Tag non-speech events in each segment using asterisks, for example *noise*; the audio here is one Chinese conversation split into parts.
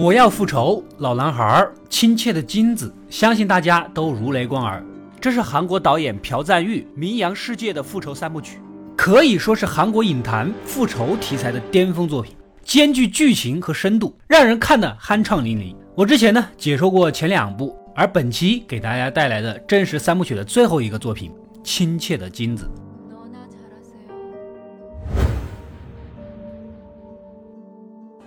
我要复仇，老男孩，亲切的金子，相信大家都如雷贯耳。这是韩国导演朴赞玉名扬世界的复仇三部曲，可以说是韩国影坛复仇题材的巅峰作品，兼具剧情和深度，让人看得酣畅淋漓。我之前呢解说过前两部，而本期给大家带来的正是三部曲的最后一个作品《亲切的金子》。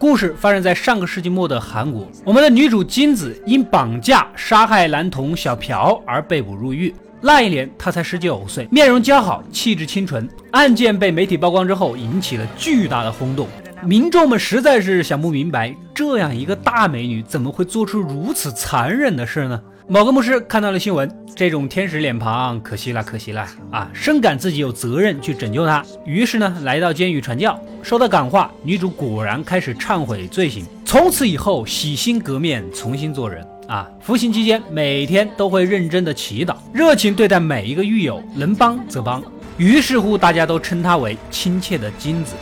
故事发生在上个世纪末的韩国，我们的女主金子因绑架杀害男童小朴而被捕入狱。那一年她才十九岁，面容姣好，气质清纯。案件被媒体曝光之后，引起了巨大的轰动。民众们实在是想不明白，这样一个大美女怎么会做出如此残忍的事呢？某个牧师看到了新闻，这种天使脸庞，可惜了，可惜了啊！深感自己有责任去拯救她，于是呢，来到监狱传教。受到感化，女主果然开始忏悔罪行，从此以后洗心革面，重新做人啊！服刑期间，每天都会认真的祈祷，热情对待每一个狱友，能帮则帮。于是乎，大家都称她为亲切的金子。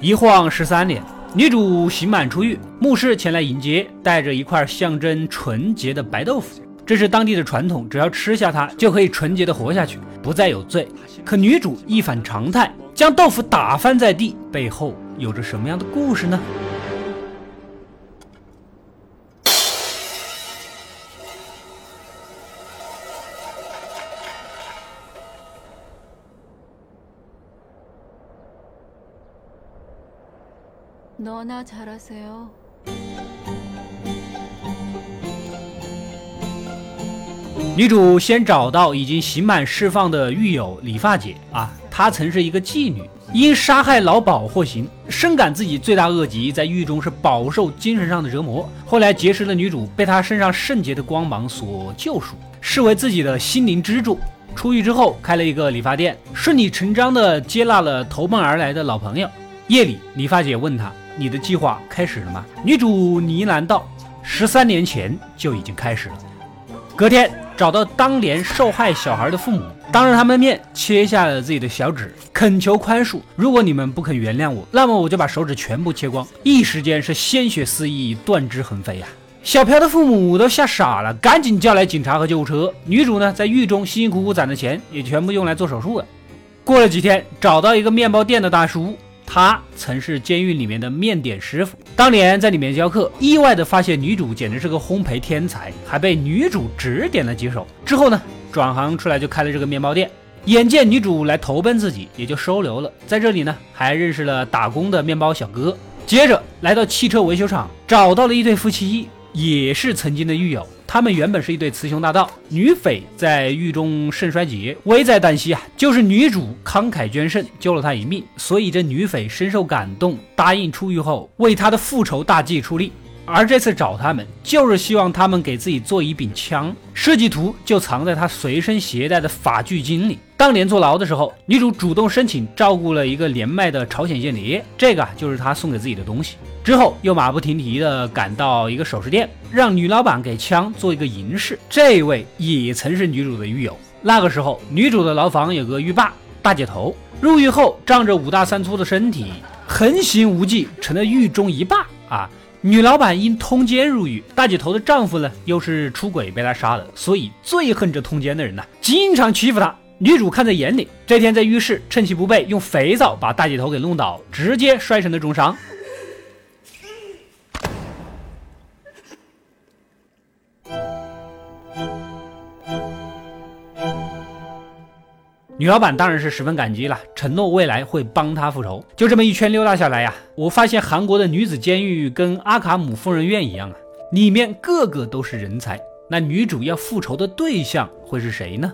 一晃十三年。女主刑满出狱，牧师前来迎接，带着一块象征纯洁的白豆腐。这是当地的传统，只要吃下它，就可以纯洁的活下去，不再有罪。可女主一反常态，将豆腐打翻在地，背后有着什么样的故事呢？女主先找到已经刑满释放的狱友理发姐啊，她曾是一个妓女，因杀害老鸨获刑，深感自己罪大恶极，在狱中是饱受精神上的折磨。后来结识了女主，被她身上圣洁的光芒所救赎，视为自己的心灵支柱。出狱之后开了一个理发店，顺理成章的接纳了投奔而来的老朋友。夜里，理发姐问他。你的计划开始了吗？女主呢喃道：“十三年前就已经开始了。”隔天找到当年受害小孩的父母，当着他们的面切下了自己的小指，恳求宽恕。如果你们不肯原谅我，那么我就把手指全部切光。一时间是鲜血四溢，断肢横飞呀！小朴的父母都吓傻了，赶紧叫来警察和救护车。女主呢，在狱中辛辛苦苦攒的钱也全部用来做手术了。过了几天，找到一个面包店的大叔。他曾是监狱里面的面点师傅，当年在里面教课，意外的发现女主简直是个烘焙天才，还被女主指点了几手。之后呢，转行出来就开了这个面包店。眼见女主来投奔自己，也就收留了。在这里呢，还认识了打工的面包小哥。接着来到汽车维修厂，找到了一对夫妻，也是曾经的狱友。他们原本是一对雌雄大盗，女匪在狱中肾衰竭，危在旦夕啊！就是女主慷慨捐肾，救了他一命，所以这女匪深受感动，答应出狱后为他的复仇大计出力。而这次找他们，就是希望他们给自己做一柄枪，设计图就藏在他随身携带的法具金里。当年坐牢的时候，女主主动申请照顾了一个年迈的朝鲜间谍，这个就是她送给自己的东西。之后又马不停蹄地赶到一个首饰店，让女老板给枪做一个银饰。这位也曾是女主的狱友。那个时候，女主的牢房有个狱霸大姐头，入狱后仗着五大三粗的身体，横行无忌，成了狱中一霸啊。女老板因通奸入狱，大姐头的丈夫呢又是出轨被她杀了，所以最恨这通奸的人呢，经常欺负她。女主看在眼里，这天在浴室趁其不备，用肥皂把大姐头给弄倒，直接摔成了重伤。女老板当然是十分感激了，承诺未来会帮她复仇。就这么一圈溜达下来呀，我发现韩国的女子监狱跟阿卡姆疯人院一样啊，里面个个都是人才。那女主要复仇的对象会是谁呢？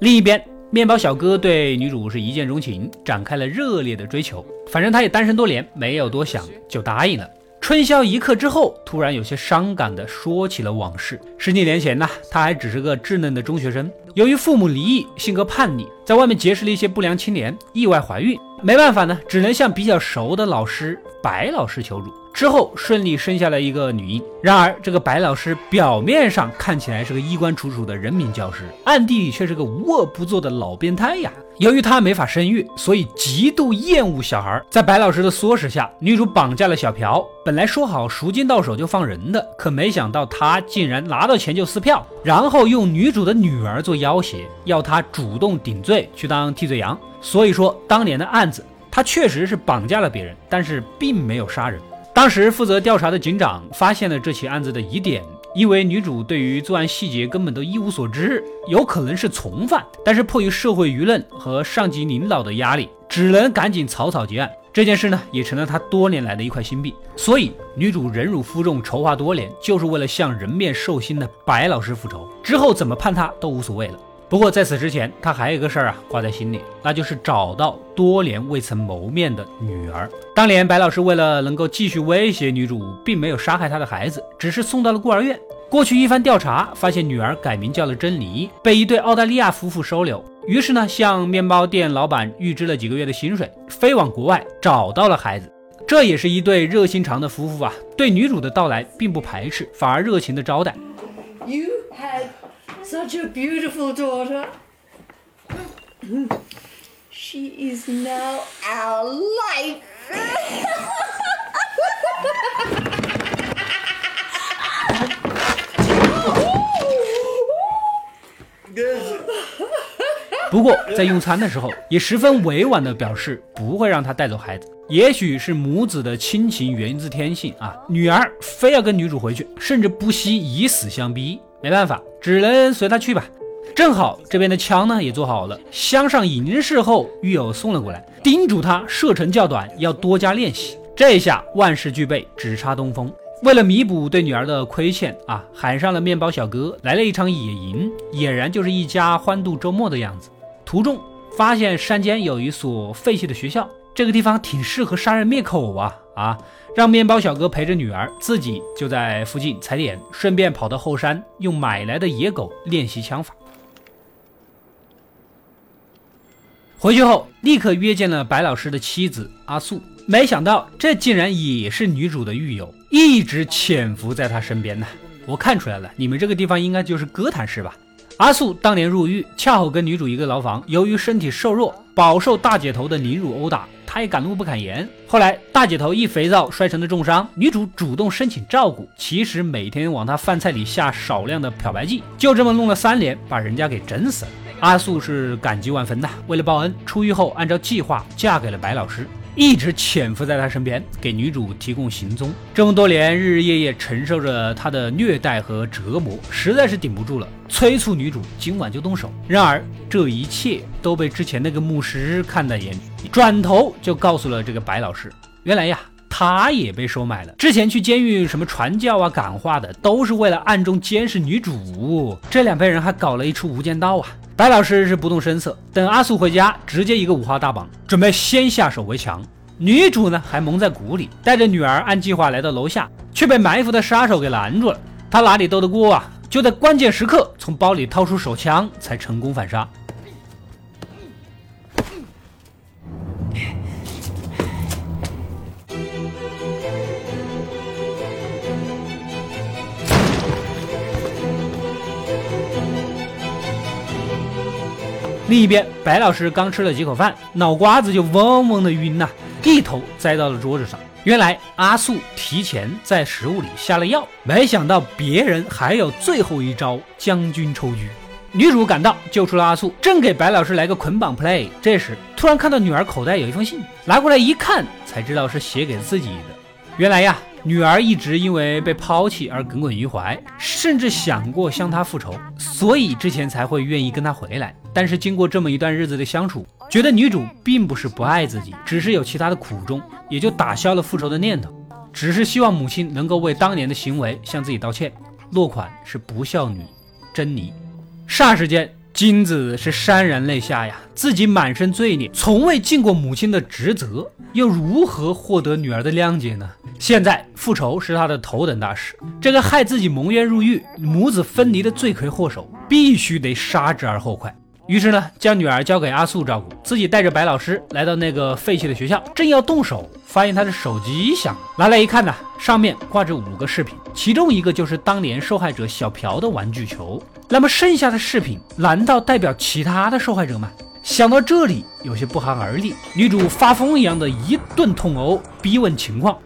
另一边，面包小哥对女主是一见钟情，展开了热烈的追求。反正他也单身多年，没有多想就答应了。春宵一刻之后，突然有些伤感地说起了往事。十几年前呢，他还只是个稚嫩的中学生，由于父母离异，性格叛逆，在外面结识了一些不良青年，意外怀孕。没办法呢，只能向比较熟的老师白老师求助。之后顺利生下了一个女婴。然而，这个白老师表面上看起来是个衣冠楚楚的人民教师，暗地里却是个无恶不作的老变态呀。由于她没法生育，所以极度厌恶小孩。在白老师的唆使下，女主绑架了小朴。本来说好赎金到手就放人的，可没想到他竟然拿到钱就撕票，然后用女主的女儿做要挟，要她主动顶罪去当替罪羊。所以说，当年的案子，他确实是绑架了别人，但是并没有杀人。当时负责调查的警长发现了这起案子的疑点。因为女主对于作案细节根本都一无所知，有可能是从犯，但是迫于社会舆论和上级领导的压力，只能赶紧草草结案。这件事呢，也成了他多年来的一块心病。所以，女主忍辱负重，筹划多年，就是为了向人面兽心的白老师复仇。之后怎么判他都无所谓了。不过在此之前，他还有一个事儿啊挂在心里，那就是找到多年未曾谋面的女儿。当年白老师为了能够继续威胁女主，并没有杀害她的孩子，只是送到了孤儿院。过去一番调查，发现女儿改名叫了珍妮，被一对澳大利亚夫妇收留。于是呢，向面包店老板预支了几个月的薪水，飞往国外找到了孩子。这也是一对热心肠的夫妇啊，对女主的到来并不排斥，反而热情的招待。Such a beautiful daughter. She is now our life. *laughs* 不过在用餐的时候，也十分委婉地表示不会让他带走孩子。也许是母子的亲情源自天性啊，女儿非要跟女主回去，甚至不惜以死相逼。没办法，只能随他去吧。正好这边的枪呢也做好了，镶上银饰后，狱友送了过来，叮嘱他射程较短，要多加练习。这下万事俱备，只差东风。为了弥补对女儿的亏欠啊，喊上了面包小哥，来了一场野营，俨然就是一家欢度周末的样子。途中发现山间有一所废弃的学校，这个地方挺适合杀人灭口啊啊！让面包小哥陪着女儿，自己就在附近踩点，顺便跑到后山，用买来的野狗练习枪法。回去后，立刻约见了白老师的妻子阿素，没想到这竟然也是女主的狱友，一直潜伏在她身边呢。我看出来了，你们这个地方应该就是哥谭市吧？阿素当年入狱，恰好跟女主一个牢房，由于身体瘦弱，饱受大姐头的凌辱殴打。她也敢怒不敢言。后来大姐头一肥皂摔成了重伤，女主主动申请照顾，其实每天往她饭菜里下少量的漂白剂，就这么弄了三年，把人家给整死了。阿素是感激万分的，为了报恩，出狱后按照计划嫁给了白老师。一直潜伏在他身边，给女主提供行踪。这么多年，日日夜夜承受着他的虐待和折磨，实在是顶不住了，催促女主今晚就动手。然而，这一切都被之前那个牧师看在眼里，转头就告诉了这个白老师：原来呀，他也被收买了。之前去监狱什么传教啊、感化的，都是为了暗中监视女主。这两派人还搞了一出无间道啊！白老师是不动声色，等阿素回家，直接一个五花大绑，准备先下手为强。女主呢还蒙在鼓里，带着女儿按计划来到楼下，却被埋伏的杀手给拦住了。他哪里斗得过啊？就在关键时刻，从包里掏出手枪，才成功反杀。另一边，白老师刚吃了几口饭，脑瓜子就嗡嗡的晕呐，一头栽到了桌子上。原来阿素提前在食物里下了药，没想到别人还有最后一招将军抽狙。女主赶到，救出了阿素，正给白老师来个捆绑 play，这时突然看到女儿口袋有一封信，拿过来一看，才知道是写给自己的。原来呀。女儿一直因为被抛弃而耿耿于怀，甚至想过向他复仇，所以之前才会愿意跟他回来。但是经过这么一段日子的相处，觉得女主并不是不爱自己，只是有其他的苦衷，也就打消了复仇的念头，只是希望母亲能够为当年的行为向自己道歉。落款是不孝女珍妮。霎时间。金子是潸然泪下呀，自己满身罪孽，从未尽过母亲的职责，又如何获得女儿的谅解呢？现在复仇是他的头等大事，这个害自己蒙冤入狱、母子分离的罪魁祸首，必须得杀之而后快。于是呢，将女儿交给阿素照顾，自己带着白老师来到那个废弃的学校，正要动手，发现他的手机响了，拿来一看呢，上面挂着五个视频，其中一个就是当年受害者小朴的玩具球。那么剩下的视频难道代表其他的受害者吗？想到这里，有些不寒而栗，女主发疯一样的一顿痛殴，逼问情况。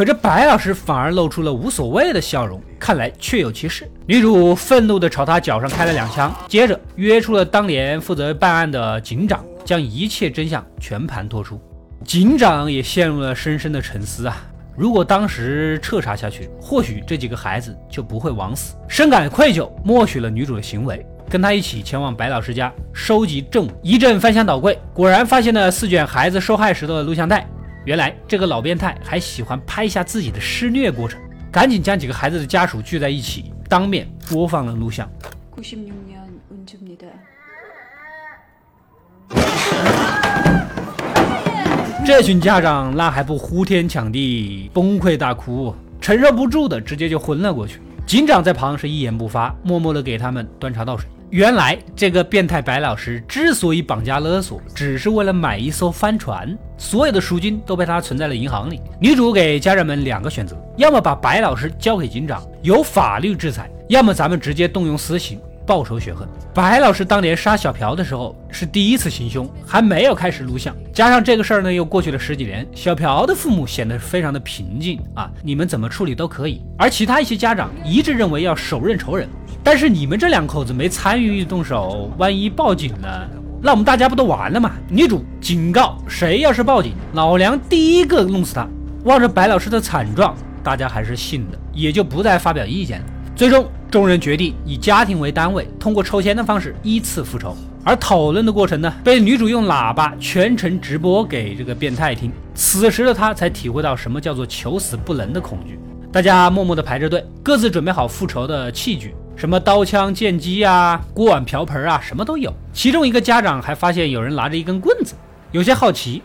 可这白老师反而露出了无所谓的笑容，看来确有其事。女主愤怒地朝他脚上开了两枪，接着约出了当年负责办案的警长，将一切真相全盘托出。警长也陷入了深深的沉思啊！如果当时彻查下去，或许这几个孩子就不会枉死。深感愧疚，默许了女主的行为，跟他一起前往白老师家收集证物。一阵翻箱倒柜，果然发现了四卷孩子受害时的录像带。原来这个老变态还喜欢拍下自己的施虐过程，赶紧将几个孩子的家属聚在一起，当面播放了录像。这群家长那还不呼天抢地、崩溃大哭，承受不住的直接就昏了过去。警长在旁是一言不发，默默的给他们端茶倒水。原来这个变态白老师之所以绑架勒索，只是为了买一艘帆船，所有的赎金都被他存在了银行里。女主给家人们两个选择：要么把白老师交给警长，由法律制裁；要么咱们直接动用私刑。报仇雪恨。白老师当年杀小朴的时候是第一次行凶，还没有开始录像。加上这个事儿呢，又过去了十几年，小朴的父母显得非常的平静啊，你们怎么处理都可以。而其他一些家长一致认为要手刃仇人。但是你们这两口子没参与动手，万一报警了，那我们大家不都完了吗？女主警告：谁要是报警，老娘第一个弄死他。望着白老师的惨状，大家还是信的，也就不再发表意见了。最终。众人决定以家庭为单位，通过抽签的方式依次复仇。而讨论的过程呢，被女主用喇叭全程直播给这个变态听。此时的他才体会到什么叫做求死不能的恐惧。大家默默地排着队，各自准备好复仇的器具，什么刀枪剑戟啊、锅碗瓢盆啊，什么都有。其中一个家长还发现有人拿着一根棍子，有些好奇。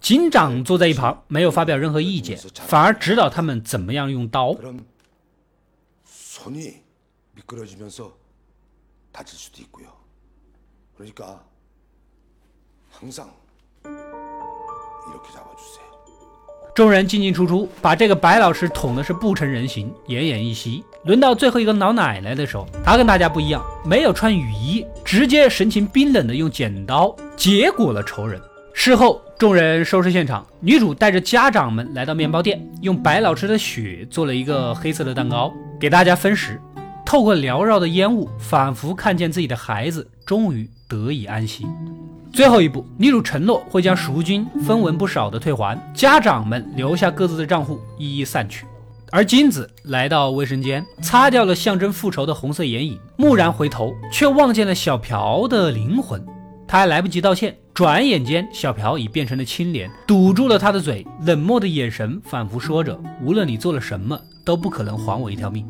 警长坐在一旁，没有发表任何意见，反而指导他们怎么样用刀。众人进进出出，把这个白老师捅的是不成人形，奄奄一息。轮到最后一个老奶奶的时候，她跟大家不一样，没有穿雨衣，直接神情冰冷的用剪刀结果了仇人。事后，众人收拾现场，女主带着家长们来到面包店，用白老师的血做了一个黑色的蛋糕，给大家分食。透过缭绕的烟雾，仿佛看见自己的孩子终于得以安息。最后一步，女主承诺会将赎金分文不少的退还，家长们留下各自的账户，一一散去。而金子来到卫生间，擦掉了象征复仇的红色眼影，蓦然回头，却望见了小朴的灵魂。他还来不及道歉，转眼间小朴已变成了青莲，堵住了他的嘴，冷漠的眼神仿佛说着：“无论你做了什么，都不可能还我一条命。”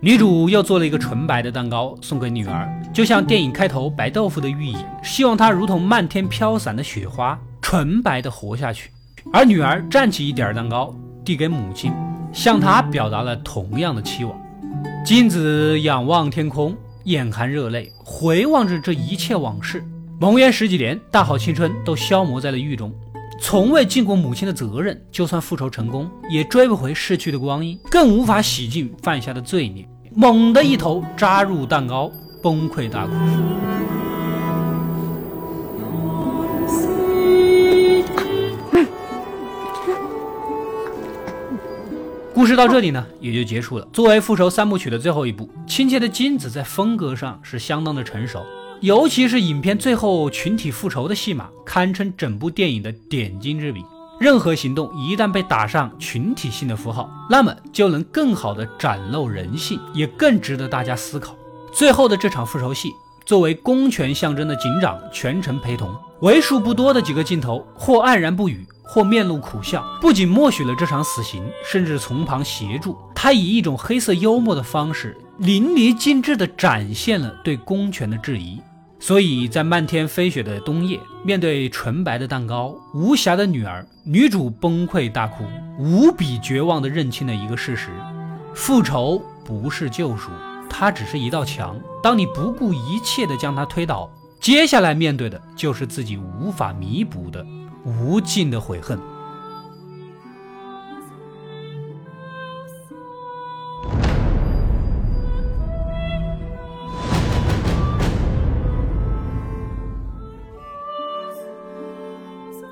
女主又做了一个纯白的蛋糕送给女儿，就像电影开头白豆腐的寓意，希望她如同漫天飘散的雪花，纯白的活下去。而女儿蘸起一点蛋糕，递给母亲。向她表达了同样的期望。金子仰望天空，眼含热泪，回望着这一切往事。蒙冤十几年，大好青春都消磨在了狱中，从未尽过母亲的责任。就算复仇成功，也追不回逝去的光阴，更无法洗净犯下的罪孽。猛地一头扎入蛋糕，崩溃大哭。故事到这里呢，也就结束了。作为复仇三部曲的最后一部，《亲切的金子》在风格上是相当的成熟，尤其是影片最后群体复仇的戏码，堪称整部电影的点睛之笔。任何行动一旦被打上群体性的符号，那么就能更好的展露人性，也更值得大家思考。最后的这场复仇戏，作为公权象征的警长全程陪同，为数不多的几个镜头，或黯然不语，或面露苦笑，不仅默许了这场死刑，甚至从旁协助。他以一种黑色幽默的方式，淋漓尽致地展现了对公权的质疑。所以在漫天飞雪的冬夜，面对纯白的蛋糕、无瑕的女儿，女主崩溃大哭，无比绝望地认清了一个事实：复仇不是救赎，它只是一道墙。当你不顾一切地将它推倒，接下来面对的就是自己无法弥补的无尽的悔恨。